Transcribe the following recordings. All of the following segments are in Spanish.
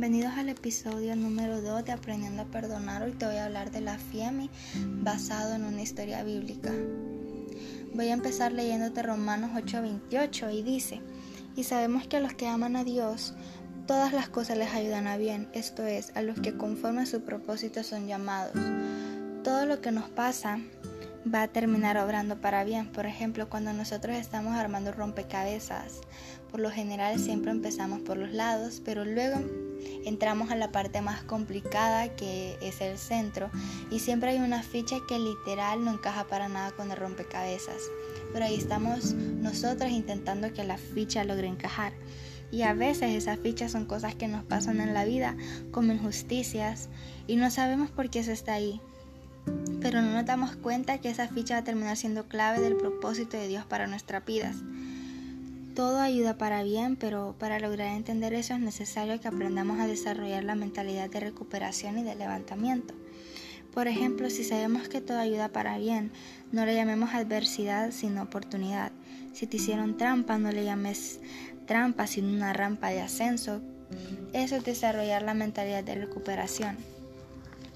Bienvenidos al episodio número 2 de Aprendiendo a Perdonar. Hoy te voy a hablar de la FIEMI basado en una historia bíblica. Voy a empezar leyéndote Romanos 8:28 y dice, y sabemos que a los que aman a Dios, todas las cosas les ayudan a bien, esto es, a los que conforme a su propósito son llamados. Todo lo que nos pasa va a terminar obrando para bien. Por ejemplo, cuando nosotros estamos armando rompecabezas, por lo general siempre empezamos por los lados, pero luego entramos a la parte más complicada que es el centro y siempre hay una ficha que literal no encaja para nada con el rompecabezas. Pero ahí estamos nosotros intentando que la ficha logre encajar. Y a veces esas fichas son cosas que nos pasan en la vida como injusticias y no sabemos por qué eso está ahí pero no nos damos cuenta que esa ficha va a terminar siendo clave del propósito de Dios para nuestras vidas. Todo ayuda para bien, pero para lograr entender eso es necesario que aprendamos a desarrollar la mentalidad de recuperación y de levantamiento. Por ejemplo, si sabemos que todo ayuda para bien, no le llamemos adversidad sino oportunidad. Si te hicieron trampa, no le llames trampa sino una rampa de ascenso. Eso es desarrollar la mentalidad de recuperación.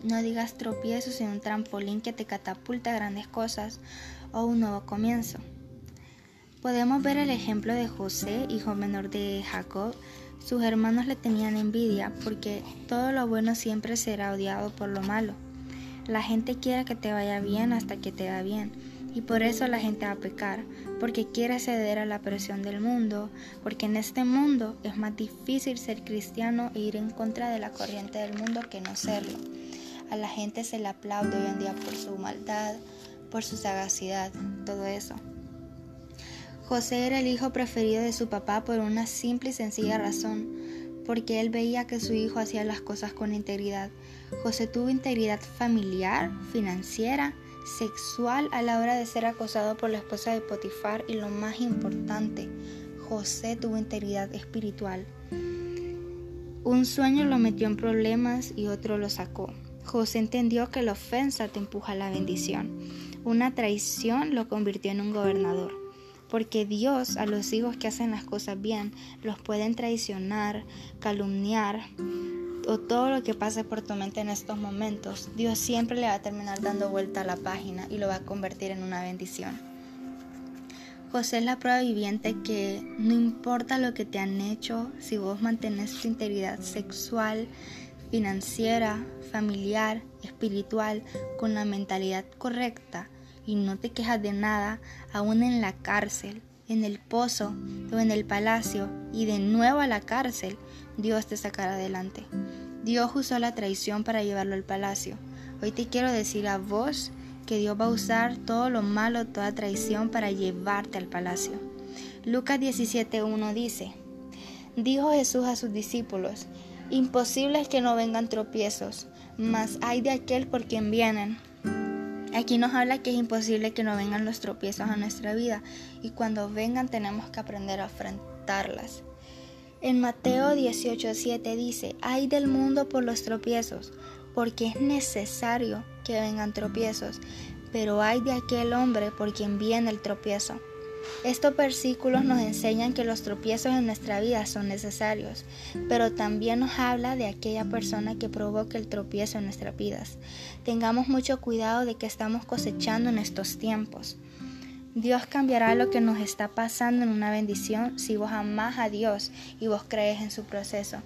No digas tropiezo, sino un trampolín que te catapulta a grandes cosas o un nuevo comienzo. Podemos ver el ejemplo de José, hijo menor de Jacob. Sus hermanos le tenían envidia porque todo lo bueno siempre será odiado por lo malo. La gente quiere que te vaya bien hasta que te va bien. Y por eso la gente va a pecar, porque quiere ceder a la presión del mundo, porque en este mundo es más difícil ser cristiano e ir en contra de la corriente del mundo que no serlo. A la gente se le aplaude hoy en día por su maldad, por su sagacidad, todo eso. José era el hijo preferido de su papá por una simple y sencilla razón, porque él veía que su hijo hacía las cosas con integridad. José tuvo integridad familiar, financiera, sexual a la hora de ser acosado por la esposa de Potifar y lo más importante, José tuvo integridad espiritual. Un sueño lo metió en problemas y otro lo sacó. José entendió que la ofensa te empuja a la bendición. Una traición lo convirtió en un gobernador. Porque Dios a los hijos que hacen las cosas bien los pueden traicionar, calumniar o todo lo que pase por tu mente en estos momentos. Dios siempre le va a terminar dando vuelta a la página y lo va a convertir en una bendición. José es la prueba viviente que no importa lo que te han hecho, si vos mantienes tu integridad sexual, financiera, familiar, espiritual, con la mentalidad correcta y no te quejas de nada, aún en la cárcel, en el pozo o en el palacio y de nuevo a la cárcel, Dios te sacará adelante. Dios usó la traición para llevarlo al palacio. Hoy te quiero decir a vos que Dios va a usar todo lo malo, toda traición para llevarte al palacio. Lucas 17.1 dice, dijo Jesús a sus discípulos, Imposible es que no vengan tropiezos, mas hay de aquel por quien vienen. Aquí nos habla que es imposible que no vengan los tropiezos a nuestra vida y cuando vengan tenemos que aprender a enfrentarlas. En Mateo 18:7 dice, hay del mundo por los tropiezos, porque es necesario que vengan tropiezos, pero hay de aquel hombre por quien viene el tropiezo. Estos versículos nos enseñan que los tropiezos en nuestra vida son necesarios, pero también nos habla de aquella persona que provoca el tropiezo en nuestras vidas. Tengamos mucho cuidado de que estamos cosechando en estos tiempos. Dios cambiará lo que nos está pasando en una bendición si vos amás a Dios y vos crees en su proceso.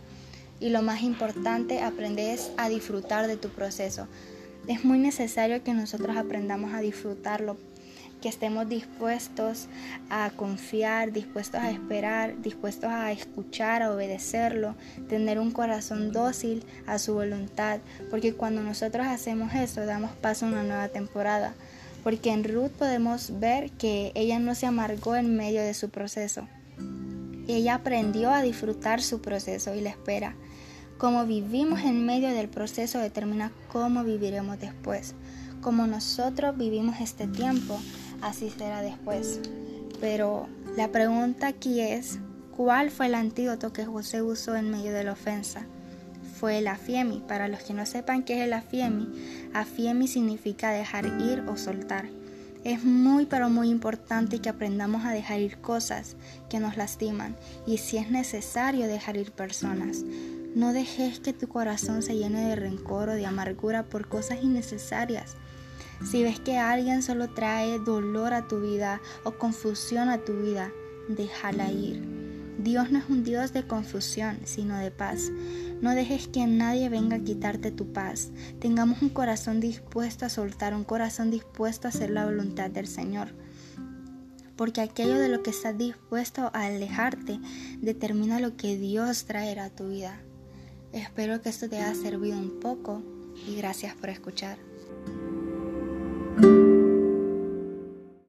Y lo más importante, aprendes a disfrutar de tu proceso. Es muy necesario que nosotros aprendamos a disfrutarlo que estemos dispuestos a confiar, dispuestos a esperar, dispuestos a escuchar, a obedecerlo, tener un corazón dócil a su voluntad, porque cuando nosotros hacemos eso damos paso a una nueva temporada, porque en Ruth podemos ver que ella no se amargó en medio de su proceso. Ella aprendió a disfrutar su proceso y la espera. Como vivimos en medio del proceso determina cómo viviremos después. Como nosotros vivimos este tiempo, así será después. Pero la pregunta aquí es, ¿cuál fue el antídoto que José usó en medio de la ofensa? Fue el afiemi. Para los que no sepan qué es el afiemi, afiemi significa dejar ir o soltar. Es muy pero muy importante que aprendamos a dejar ir cosas que nos lastiman y si es necesario dejar ir personas. No dejes que tu corazón se llene de rencor o de amargura por cosas innecesarias. Si ves que alguien solo trae dolor a tu vida o confusión a tu vida, déjala ir. Dios no es un Dios de confusión, sino de paz. No dejes que nadie venga a quitarte tu paz. Tengamos un corazón dispuesto a soltar, un corazón dispuesto a hacer la voluntad del Señor. Porque aquello de lo que estás dispuesto a alejarte determina lo que Dios traerá a tu vida. Espero que esto te haya servido un poco y gracias por escuchar.